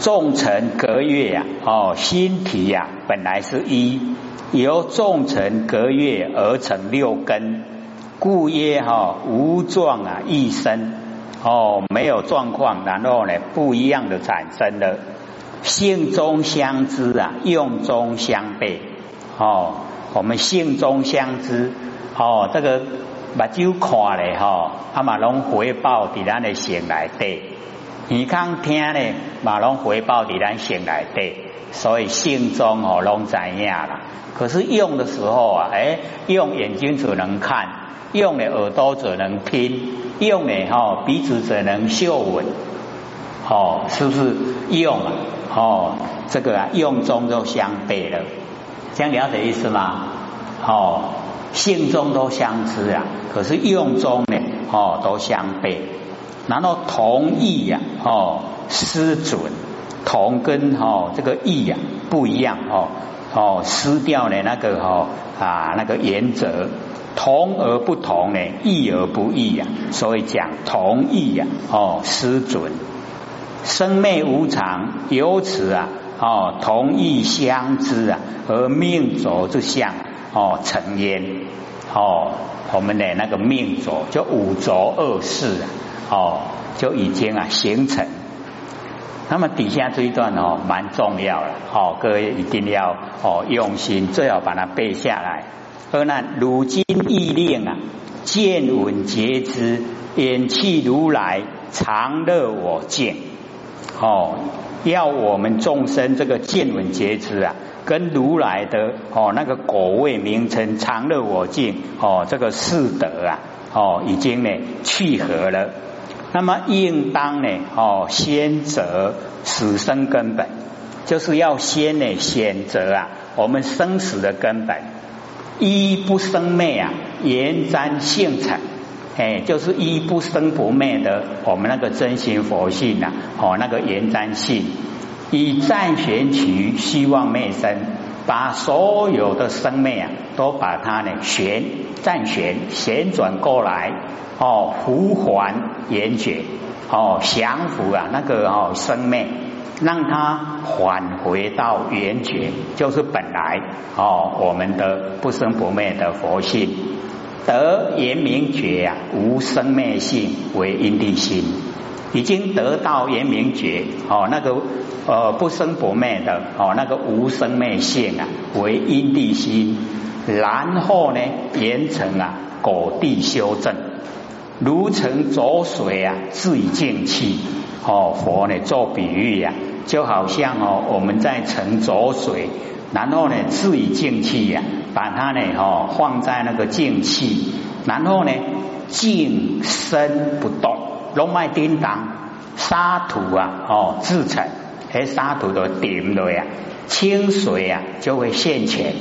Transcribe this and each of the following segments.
众成隔月呀，哦，心体呀本来是一，由众成隔月而成六根，故曰哈无状啊一生哦，没有状况，然后呢不一样的产生了，性中相知啊，用中相悖哦，我们性中相知哦，这个把酒看嘞哈，阿嘛拢回报伫咱的心内底。耳康听呢，马龙回报你咱心来底，所以心中哦拢知影啦。可是用的时候啊，哎，用眼睛只能看，用的耳朵只能听，用的哈鼻子只能嗅闻，哦，是不是用啊？哦，这个啊用中就相悖了，这样了解意思吗？哦，性中都相知啊，可是用中呢，哦都相悖。然后同意呀，哦，失准，同跟哦这个意呀不一样哦，哦失掉了那个哦啊那个原则，同而不同呢，异而不异呀，所以讲同意呀，哦失准，生灭无常，由此啊，哦同意相知啊，而命浊之相哦成焉，哦我们的那个命浊就五浊恶世啊。哦，就已经啊形成。那么底下这一段哦，蛮重要了哦，各位一定要哦用心，最好把它背下来。而那如今意令啊，见闻皆知，眼气如来常乐我见。哦，要我们众生这个见闻皆知啊，跟如来的哦那个果位名称常乐我净哦这个四德啊哦已经呢契合了。那么应当呢？哦，先择死生根本，就是要先呢选择啊，我们生死的根本。一不生灭啊，延瞻性成，哎，就是一不生不灭的我们那个真心佛性呐，哦，那个延瞻性，以暂旋取希望灭生，把所有的生灭啊，都把它呢旋暂旋旋转过来。哦，复还圆觉，哦，降服啊，那个哦生命，让它返回到圆觉，就是本来哦我们的不生不灭的佛性，得圆明觉啊，无生灭性为因地心，已经得到圆明觉，哦那个呃不生不灭的哦那个无生灭性啊为因地心，然后呢严成啊果地修正。如成浊水啊，自以净气。哦，佛呢做比喻呀，就好像哦，我们在盛浊水，然后呢自以净气呀，把它呢哦放在那个净气，然后呢静身不动，龙脉叮当，沙土啊哦制成，哎沙土都顶了呀，清水啊就会现前。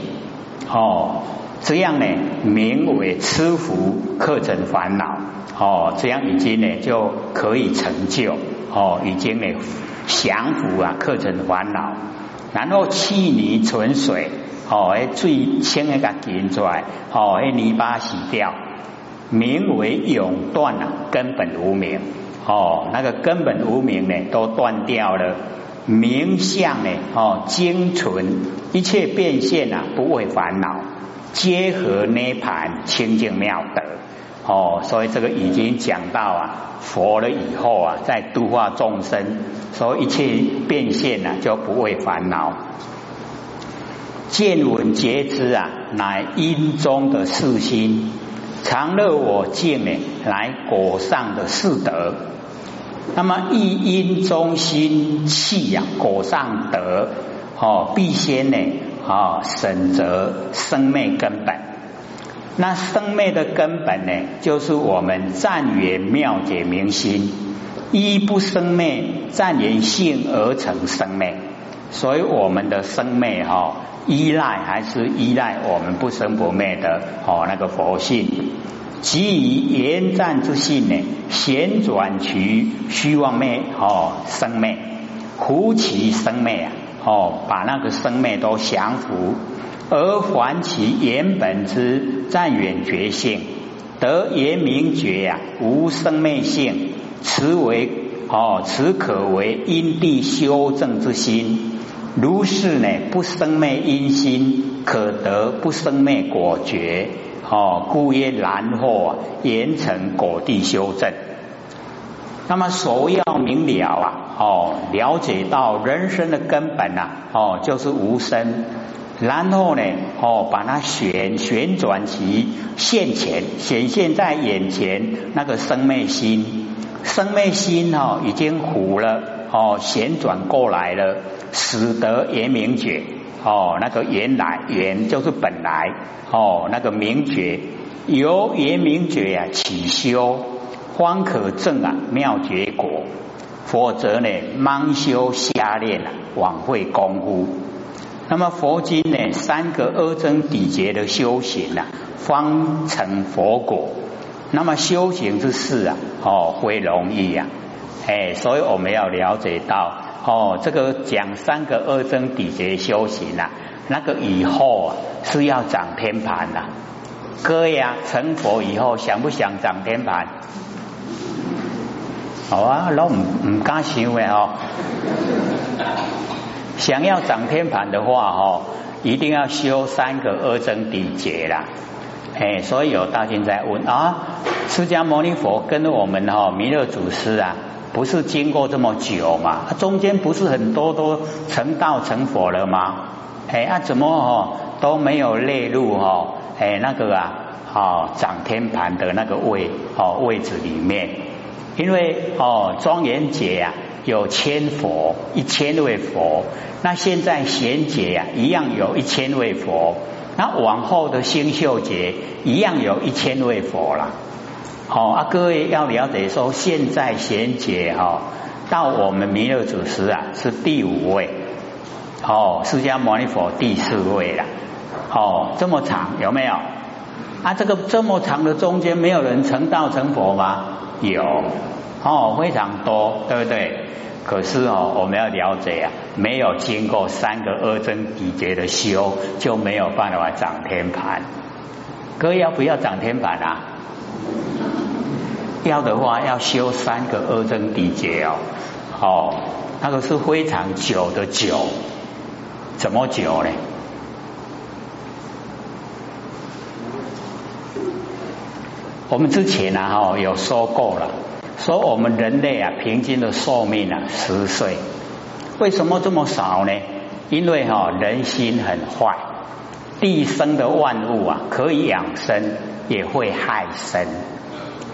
哦，这样呢名为吃福克成烦恼。哦，这样已经呢就可以成就哦，已经呢降服啊，克成烦恼，然后气泥存水哦，哎最轻一个捡出来哦，哎泥巴洗掉，名为永断啊，根本无名哦，那个根本无名呢都断掉了，名相呢哦精纯，一切变现啊不为烦恼，皆合涅盘清净妙德。哦，所以这个已经讲到啊，佛了以后啊，在度化众生，所以一切变现啊，就不会烦恼。见闻觉知啊，乃因中的四心，常乐我净呢，来果上的四德。那么一因中心气呀，果上德哦，必先呢啊，审择生灭根本。那生灭的根本呢，就是我们暂缘妙解明心，一不生灭，暂缘性而成生灭，所以我们的生灭哈，依赖还是依赖我们不生不灭的哦那个佛性，即以言战之性呢，旋转其虚妄灭哦生灭，扶其生灭啊哦，把那个生灭都降服。而还其原本之暂远觉性，得言明觉呀，无生灭性，此为哦，此可为因地修正之心。如是呢，不生灭因心，可得不生灭果觉。哦，故曰然后严成果地修正。那么首要明了啊，哦，了解到人生的根本呐，哦，就是无生。然后呢，哦，把它旋旋转其现前，显现在眼前那个生灭心，生灭心哦，已经糊了，哦，旋转过来了，使得圆明觉，哦，那个原来圆就是本来，哦，那个明觉由圆明觉啊起修，方可证啊妙觉果，否则呢，盲修瞎练啊，枉费功夫。那么佛经呢，三个阿僧底劫的修行啊，方成佛果。那么修行之事啊，哦，会容易呀，哎，所以我们要了解到，哦，这个讲三个二增底劫修行啊，那个以后啊是要长天盘的。哥呀，成佛以后想不想长天盘？好啊，老唔唔敢想的哦。想要涨天盘的话，哦，一定要修三个二增底劫啦。哎，所以有大经在问啊，释迦牟尼佛跟我们哈弥勒祖师啊，不是经过这么久嘛？中间不是很多都成道成佛了吗？哎，啊怎么哦都没有列入哈？哎，那个啊，哦长天盘的那个位哦位置里面，因为哦庄严劫啊。有千佛一千位佛，那现在贤劫呀，一样有一千位佛，那往后的星宿劫一样有一千位佛了。好啊，各位要了解说，现在贤劫哈，到我们弥勒祖师啊是第五位，哦，释迦牟尼佛第四位了。哦，这么长有没有？啊，这个这么长的中间没有人成道成佛吗？有。哦，非常多，对不对？可是哦，我们要了解啊，没有经过三个阿僧底劫的修，就没有办法长天盘。哥要不要长天盘啊？要的话，要修三个阿僧底劫哦。哦，那个是非常久的久，怎么久呢？我们之前呢，哈，有说过了。说我们人类啊，平均的寿命啊十岁，为什么这么少呢？因为哈人心很坏，地生的万物啊可以养生，也会害生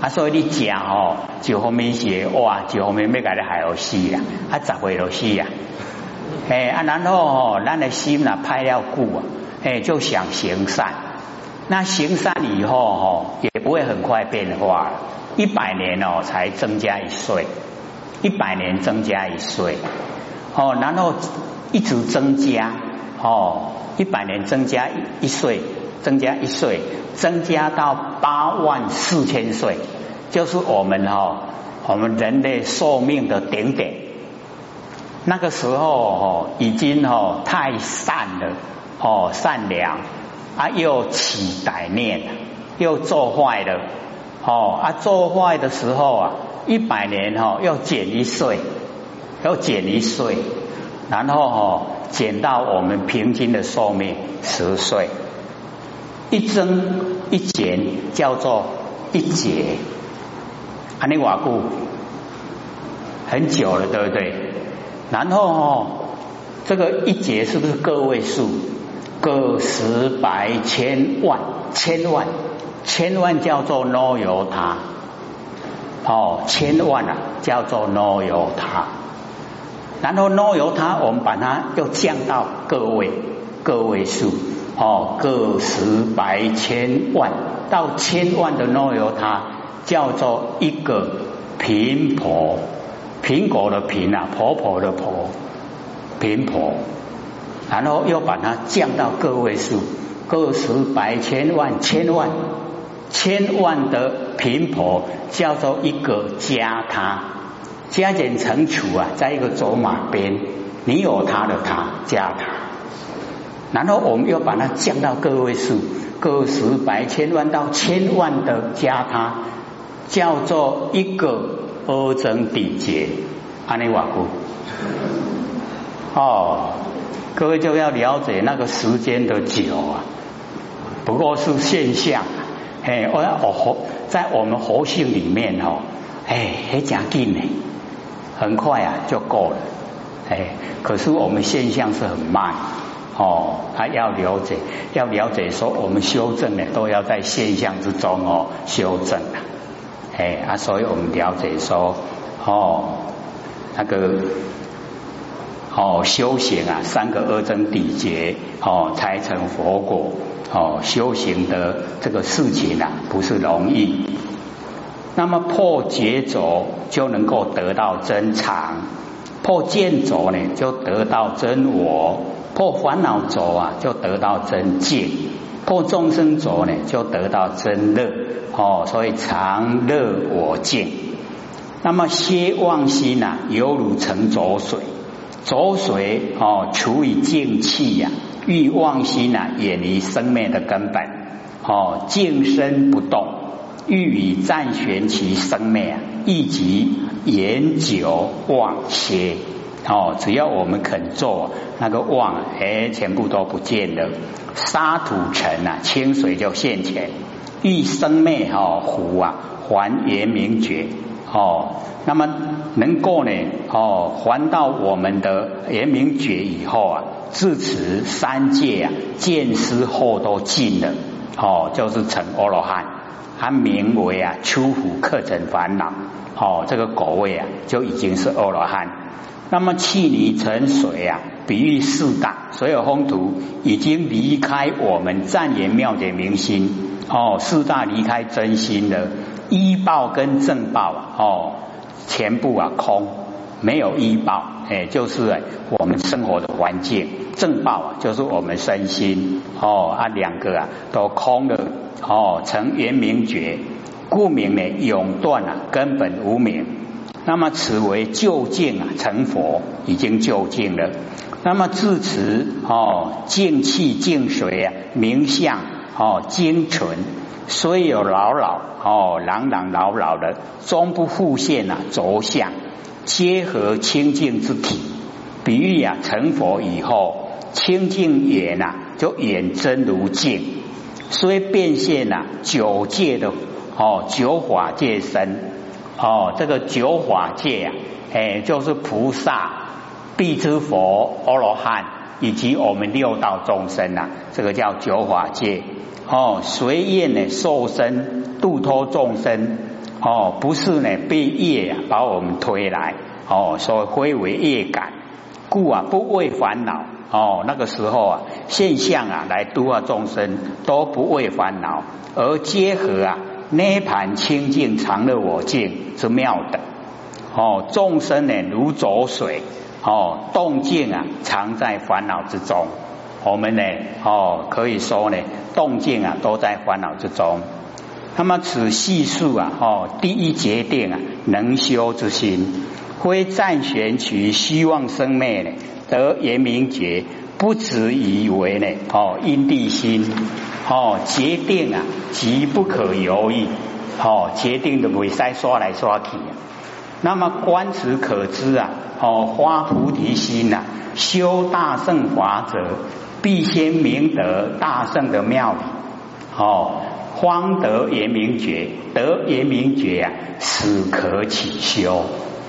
啊。所以你讲哦，就后面写哇，就后面没改的还有死呀，啊咋会有死呀？哎啊，然后哦，咱的心啊拍了固啊，哎就想行善，那行善以后哦，也不会很快变化。一百年哦，才增加一岁，一百年增加一岁，哦，然后一直增加，哦，一百年增加一岁，增加一岁，增加到八万四千岁，就是我们哦，我们人类寿命的顶点。那个时候哦，已经哦太善了，哦善良啊，又起歹念，又做坏了。哦啊，做坏的时候啊，一百年哈要减一岁，要减一岁，然后哦减到我们平均的寿命十岁，一增一减叫做一劫，安尼瓦固很久了，对不对？然后哦，这个一劫是不是个位数？个十百千万千万。千万叫做 no 由他，哦，千万啊叫做 no 由他，然后 no 由他，我们把它又降到个位个位数，哦，个十百千万到千万的 no 由他，叫做一个贫婆，苹果的苹啊，婆婆的婆，贫婆，然后又把它降到个位数，个十百千万千万。千万的频婆叫做一个加他，加减乘除啊，在一个走马边，你有他的他加他，然后我们又把它降到个位数，个十百千万到千万的加他，叫做一个阿僧地劫，阿尼瓦古。哦，各位就要了解那个时间的久啊，不过是现象。哎，我我活在我们活性里面哦，哎，很讲紧呢，很快啊就够了。哎，可是我们现象是很慢哦，他要了解，要了解说我们修正呢，都要在现象之中哦修正啊。哎啊，所以我们了解说哦，那个哦修行啊，三个二增底劫哦才成佛果哦，修行的这个事情啊不是容易。那么破劫轴就能够得到真常。破见浊呢，就得到真我；破烦恼浊啊，就得到真净；破众生浊呢，就得到真乐。哦，所以常乐我净。那么歇妄心呐，犹如成浊水，浊水哦，除以净气呀，欲妄心呐，远离生命的根本。哦，静身不动，欲以暂悬其生命啊。一即研究妄歇哦，只要我们肯做，那个妄哎，全部都不见了。沙土尘啊，清水就现前。欲生灭哦，湖啊，还原明觉哦。那么能够呢哦，还到我们的圆明觉以后啊，自此三界啊，见思后都尽了哦，就是成阿罗汉。还名为啊，出苦克成烦恼，哦，这个果位啊，就已经是阿罗汉。那么气泥成水啊，比喻四大所有风土已经离开我们暂言妙解明心，哦，四大离开真心的医报跟正报啊，哦，全部啊空，没有医报，哎，就是我们生活的环境，正报啊，就是我们身心，哦啊，两个啊都空了。哦，成圆明觉，故名呢永断啊，根本无名。那么此为究竟啊，成佛已经究竟了。那么自此哦，净气净水啊，明相哦，精纯，虽有老老哦，朗朗老老的，终不复现啊，着相，皆合清净之体。比喻啊，成佛以后，清净眼呐，就眼真如镜。虽变现呐，九界的哦，九法界身哦，这个九法界啊，哎，就是菩萨、必之佛、阿罗汉以及我们六道众生呐，这个叫九法界哦。随愿呢，受身度脱众生哦，不是呢被业啊把我们推来哦，所以归为业感，故啊不为烦恼。哦，那个时候啊，现象啊，来度化众生都不为烦恼，而结合啊涅盘清净常乐我净之妙的。哦，众生呢如浊水，哦，动静啊常在烦恼之中。我们呢，哦，可以说呢，动静啊都在烦恼之中。那么此系数啊，哦，第一决定啊，能修之心，非暂悬取希望生灭呢。得言明觉，不止以为呢？哦，因地心哦，决定啊，极不可犹豫哦，决定的未使刷来刷去。那么观此可知啊，哦，发菩提心呐，修大圣法者，必先明得大圣的妙理哦，方得言明觉，得言明觉啊，始可起修。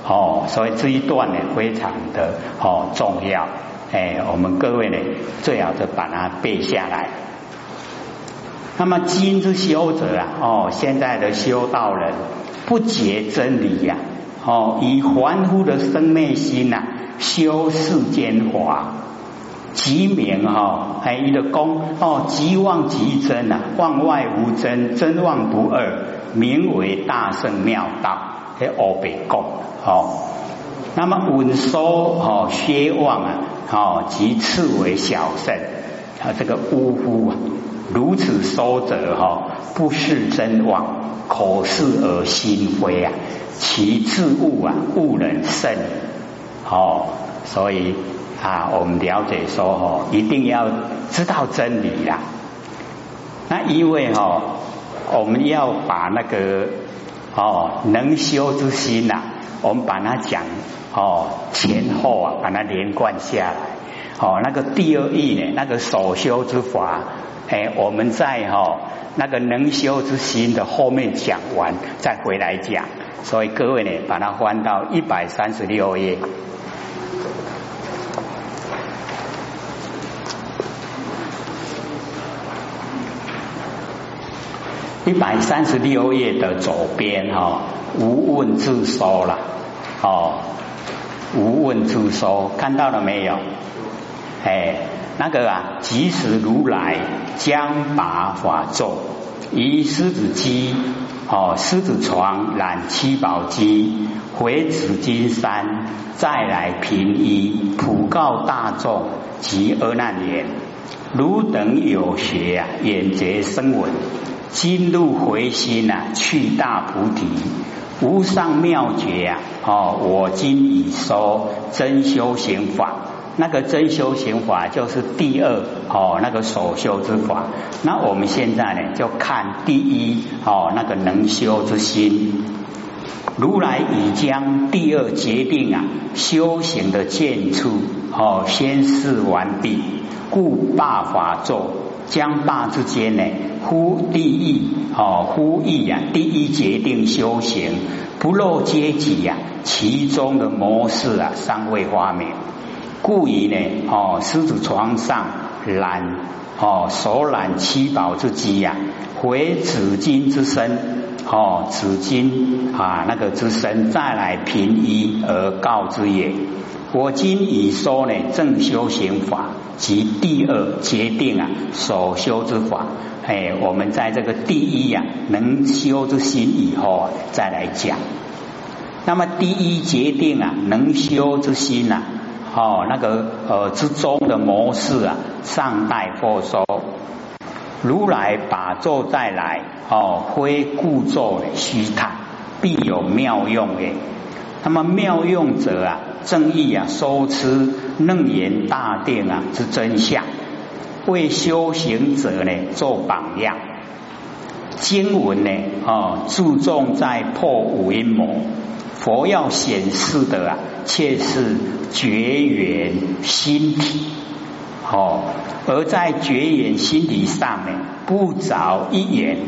哦，所以这一段呢非常的哦重要，哎，我们各位呢最好是把它背下来。那么今之修者啊，哦，现在的修道人不解真理呀，哦，以凡夫的生昧心呐修世间法，即名哈，哎，一个功哦，即妄即真呐，妄外无真，真妄不二，名为大圣妙道。喺我被讲哦，那么稳收哦，薛望啊，哦，即次为小圣啊，这个呜呼啊，如此收者哈，不是真妄，口是而心非啊，其自悟啊，悟人甚哦，所以啊，我们了解说哦，一定要知道真理呀。那因为哈，我们要把那个。哦，能修之心呐，我们把它讲哦前后啊，把它连贯下来。哦，那个第二义呢，那个所修之法，哎，我们在哈那个能修之心的后面讲完，再回来讲。所以各位呢，把它翻到一百三十六页。一百三十六页的左边哈，无问自收了哦，无问自说，看到了没有？哎，那个啊，即使如来将拔法咒，以狮子机哦，狮子床染七宝机，回紫金山，再来平一，普告大众及阿难言：汝等有学啊，眼觉声闻。今入回心呐，去大菩提，无上妙觉呀！哦，我今已收真修行法，那个真修行法就是第二哦，那个所修之法。那我们现在呢，就看第一哦，那个能修之心。如来已将第二决定啊，修行的见处哦，宣示完毕，故大法咒将霸之间呢。呼第一哦，呼一呀，第一决定修行不漏阶级呀，其中的模式啊，尚未发明，故以呢哦，狮子床上揽哦，手揽七宝之机呀，回紫金之身哦，紫金啊那个之身再来平一而告之也。我今已说呢，正修行法及第二决定啊，所修之法。哎，我们在这个第一呀，能修之心以后啊，再来讲。那么第一决定啊，能修之心呐，哦，那个呃之中的模式啊，尚待佛说。如来把咒再来，哦，非故咒虚谈，必有妙用诶。那么妙用者啊，正义啊，收持楞严大定啊之真相。为修行者呢做榜样，经文呢哦注重在破五阴魔，佛要显示的啊，却是绝缘心体哦，而在绝缘心体上呢，不着一言，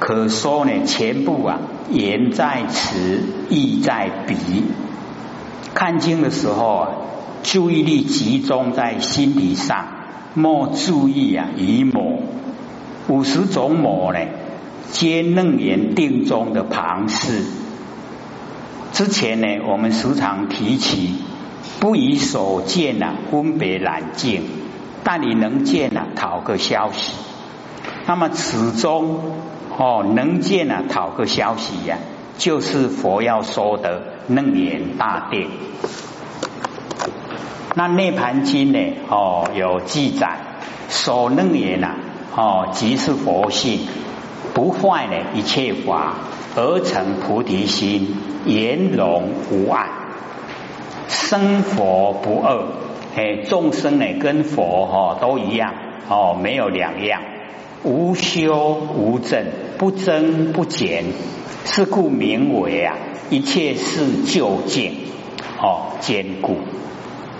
可说呢全部啊言在此，意在彼。看经的时候啊，注意力集中在心体上。莫注意啊！以魔五十种魔呢，皆楞严定中的旁事。之前呢，我们时常提起，不以所见啊分别难见，但你能见啊讨个消息。那么此中哦，能见啊讨个消息呀，就是佛要说的楞严大定。那《涅盘经》呢？哦，有记载，所楞严呐，哦，即是佛性，不坏呢一切法，而成菩提心，圆融无碍，生佛不二。哎，众生呢跟佛哈都一样，哦，没有两样，无修无证，不增不减，是故名为啊，一切事就近，哦，坚固。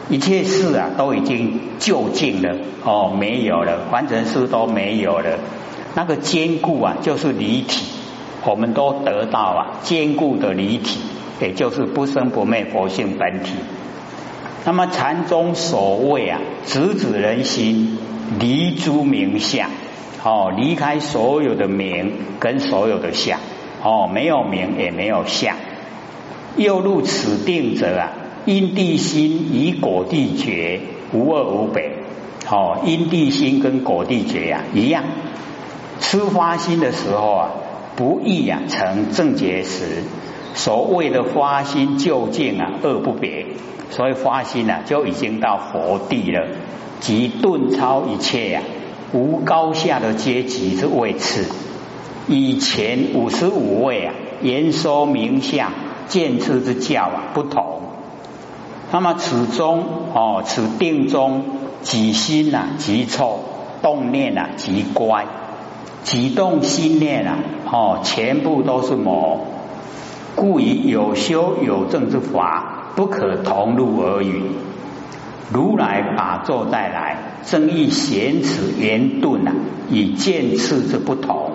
一切事啊，都已经就近了哦，没有了，完成事都没有了。那个坚固啊，就是离体，我们都得到啊坚固的离体，也就是不生不灭佛性本体。那么禅宗所谓啊，直指人心，离诸名相，哦，离开所有的名跟所有的相，哦，没有名也没有相，又入此定者啊。因地心与果地觉无二无别，哦，因地心跟果地觉呀一样。吃花心的时候啊，不易啊成正觉时。所谓的花心究竟啊二不别，所以花心啊就已经到佛地了，即顿超一切呀，无高下的阶级之位次。以前五十五位啊，言说名相见次之教啊不同。那么此中哦，此定中，己心呐，即臭；动念呐，即乖；己动心念啊，哦，全部都是魔，故以有修有证之法不可同入而语。如来把坐再来，正义显此圆顿啊，以见次之不同。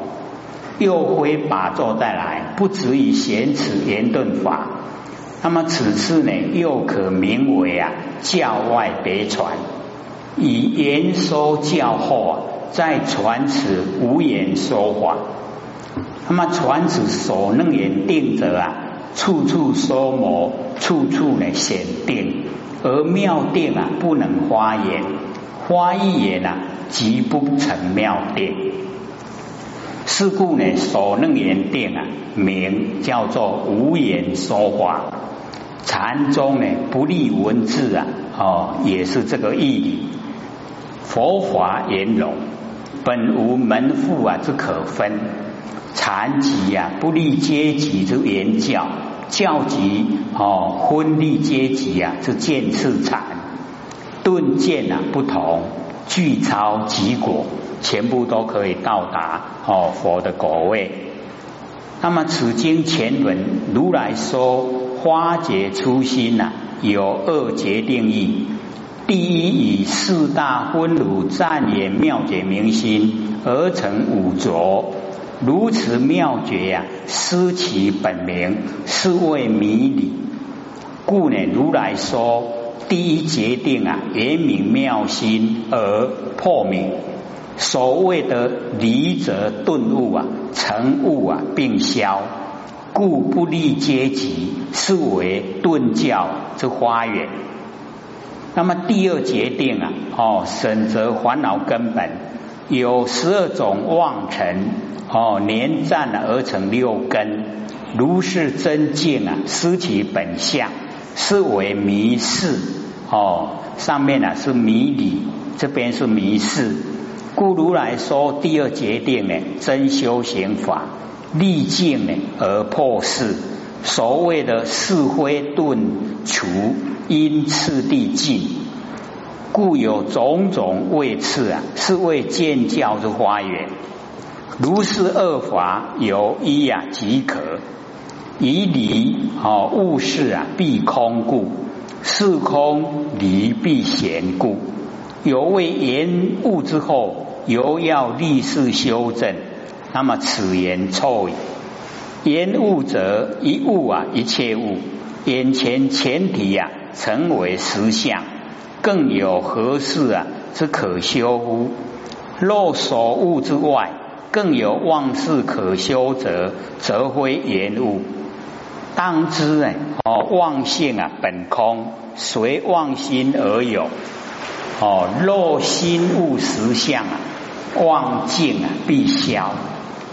又非把坐再来，不止于显此言顿法。那么此次呢，又可名为啊教外别传，以言说教后啊，再传此无言说法。那么传此所能言定者啊，处处说魔，处处呢显定。而妙定啊，不能花言，花一言啊，即不成妙定。是故呢，所能言定啊，名叫做无言说法。禅宗呢，不立文字啊，哦，也是这个意义。佛法言容，本无门户啊之可分。禅即啊，不立阶级之言教。教级哦，分立阶级啊，是见次禅顿见啊不同，具超即果，全部都可以到达哦佛的果位。那么此经前文如来说花劫初心呐，有二劫定义。第一以四大分如赞言妙解明心而成五浊。如此妙绝呀，失其本名，是谓迷理。故呢，如来说第一决定啊，言明妙心而破迷。所谓的离则顿悟啊，成悟啊，并消，故不立阶级，是为顿教之花园。那么第二决定啊，哦，审则烦恼根本有十二种妄尘。哦，连战而成六根，如是真见啊，失其本相，是为迷事。哦，上面呢是迷理，这边是迷事。故如来说第二决定呢，真修行法，历境呢而破事。所谓的是非顿除，因次第尽，故有种种位次啊，是为见教之花园。如是二法有一呀即可，以理哦物事啊必空故，是空离必显故。有为言物之后，犹要立事修正。那么此言错矣。言物者一物啊一切物，眼前前提呀成为实相，更有何事啊之可修乎？若所物之外。更有妄事可修者，则非言物。当知呢，哦，妄性啊，本空，随妄心而有。哦，若心物实相啊，妄境啊必消。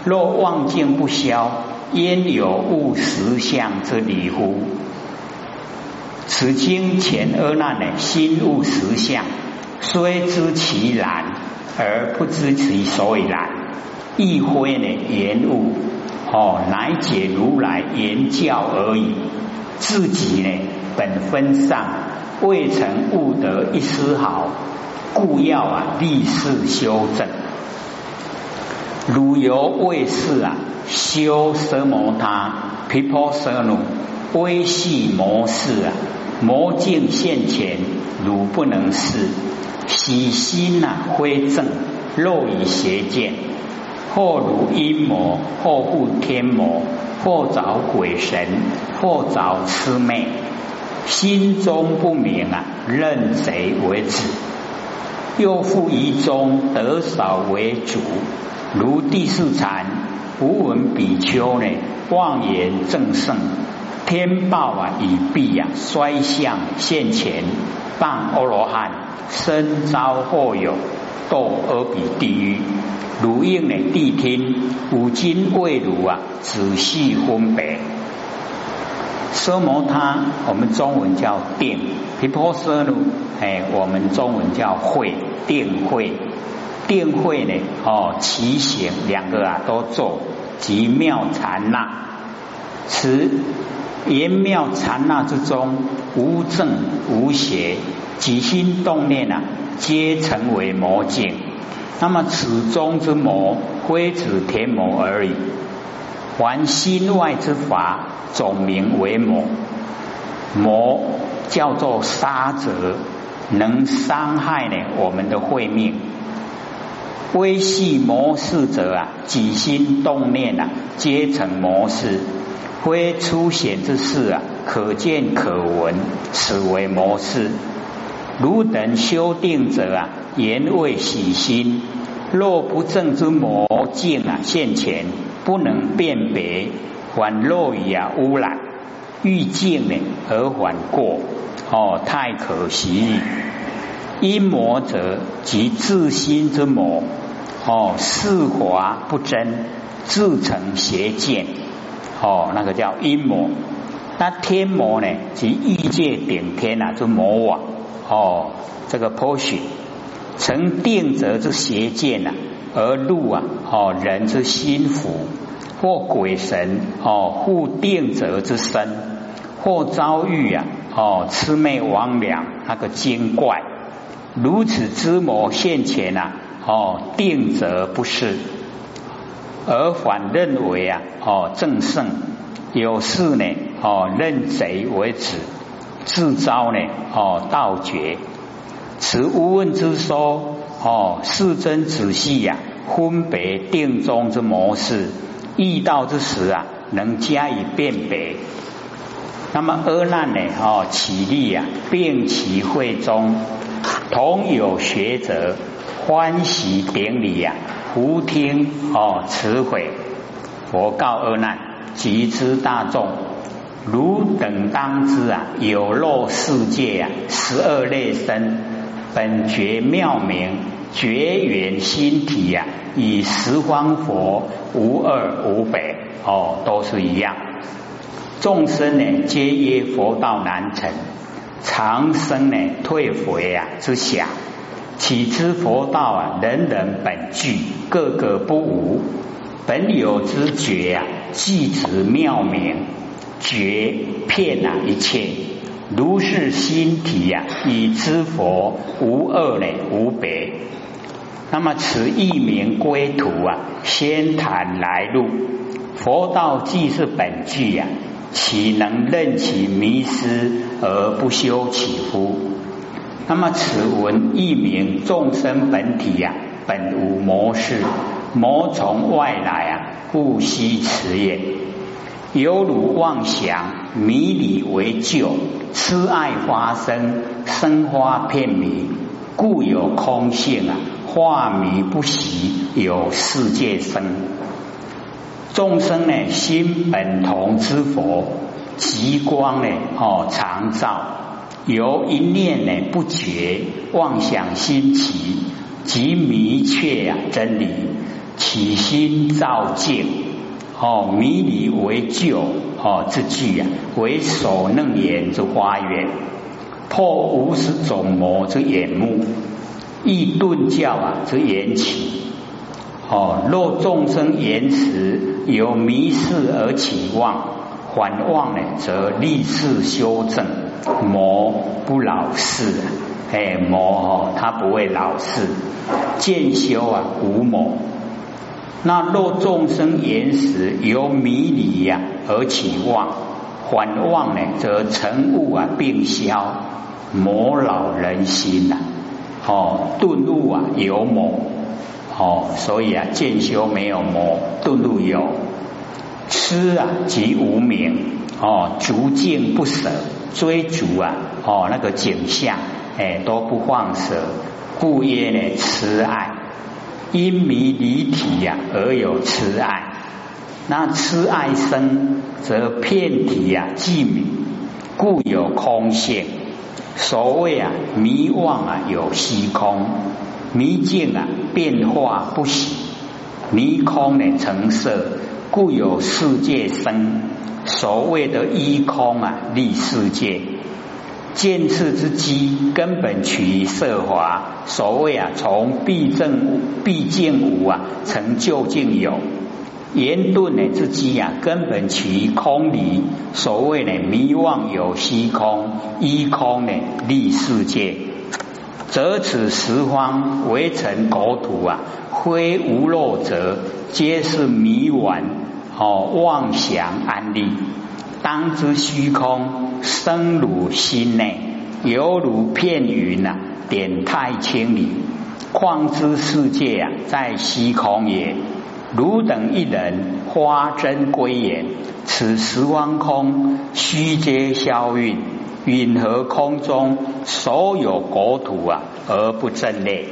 若妄境不消，焉有物实相之理乎？此经前二难呢，心物实相，虽知其然，而不知其所以然。亦非呢言物哦，乃解如来言教而已。自己呢本分上未曾悟得一丝毫，故要啊立誓修正。汝犹未是啊修奢摩他毗婆舍奴微细魔事啊魔境现前，汝不能视。喜心呐非正，若以邪见。或如阴魔，或护天魔，或找鬼神，或找魑魅，心中不明啊，认贼为子，又复于中得少为主，如第四禅无闻比丘呢，妄言正圣，天报啊已毕啊，衰相现前，谤阿罗汉，身遭祸有。堕阿比地狱，如应呢谛听，五经未如啊，仔细分别。奢摩他，我们中文叫定；毗婆舍奴，哎，我们中文叫会定会。定慧呢，哦，其行两个啊都做，即妙禅那。此言妙禅那之中，无正无邪，起心动念啊。皆成为魔境，那么此中之魔，非指天魔而已。凡心外之法，总名为魔。魔叫做杀者，能伤害呢我们的慧命。微细魔事者啊，几心动念啊，皆成魔事。非出显之事啊，可见可闻，此为魔事。汝等修定者啊，言为喜心。若不正之魔境啊现前，不能辨别，反落于啊污染，欲境呢而反过，哦，太可惜。阴魔者即自心之魔，哦，四华不真，自成邪见。哦，那个叫阴魔，那天魔呢？即欲界顶天啊，就魔王。哦，这个破许成定则之邪见呐，而入啊，哦人之心腹，或鬼神哦护定则之身，或遭遇啊，哦魑魅魍魉那个精怪，如此之魔现前呐，哦定则不是。而反认为啊，哦，正圣有事呢，哦，认贼为子，自招呢，哦，道绝。此无问之说，哦，世真仔细呀，分别定中之模式，遇到之时啊，能加以辨别。那么阿难呢，哦，起立呀，并其会中，同有学者欢喜典礼呀。胡听哦，慈悔佛告阿难：集之大众，汝等当知啊，有漏世界啊，十二类身，本觉妙明，觉缘心体呀，与十方佛无二无别哦，都是一样。众生呢，皆曰佛道难成，长生呢，退回啊之想。岂知佛道啊，人人本具，个个不无。本有之觉啊，即指妙明，觉遍啊一切。如是心体呀，以知佛无二呢，无别。那么此一名归途啊，先谈来路。佛道既是本具呀，岂能任其迷失而不修起乎？那么此文一名众生本体呀，本无魔事，魔从外来啊，故悉此也。犹如妄想迷离为旧，痴爱发生，生花片迷，故有空性啊，化迷不习，有世界生。众生呢，心本同之佛，极光呢，哦，常照。由一念呢不觉妄想心起，即迷却呀真理，起心造境，哦迷离为旧哦之具呀，为所能言之花园，破无始种魔之眼目，亦顿教啊之缘起。哦，若众生言辞由迷失而起妄，还妄呢，则立誓修正。魔不老事，哎，魔哦，他不会老事。见修啊，无魔。那若众生言时由迷离呀而起妄，缓妄呢，则成物啊并消，魔老人心呐。哦，顿悟啊有魔，哦，所以啊见修没有魔，顿悟有。痴啊即无明，哦，逐渐不舍。追逐啊，哦，那个景象，哎，都不放舍，故曰呢，痴爱，因迷离体呀，而有痴爱。那痴爱生，则遍体呀寂迷，故有空性。所谓啊，迷妄啊有虚空，迷境啊变化不喜，迷空呢成色，故有世界生。所谓的一空啊，立世界，见次之机，根本取于色华。所谓啊，从必正必见无啊，成就竟有。言顿呢之机啊，根本取于空离。所谓呢，迷妄有虚空，一空呢立世界，则此十方为成国土啊，非无漏者，皆是迷顽。哦，妄想安立，当知虚空生如心内，犹如片云呐，点太清理。况知世界啊，在虚空也。汝等一人花真归言，此时汪空，虚皆消运，允和空中所有国土啊，而不正列。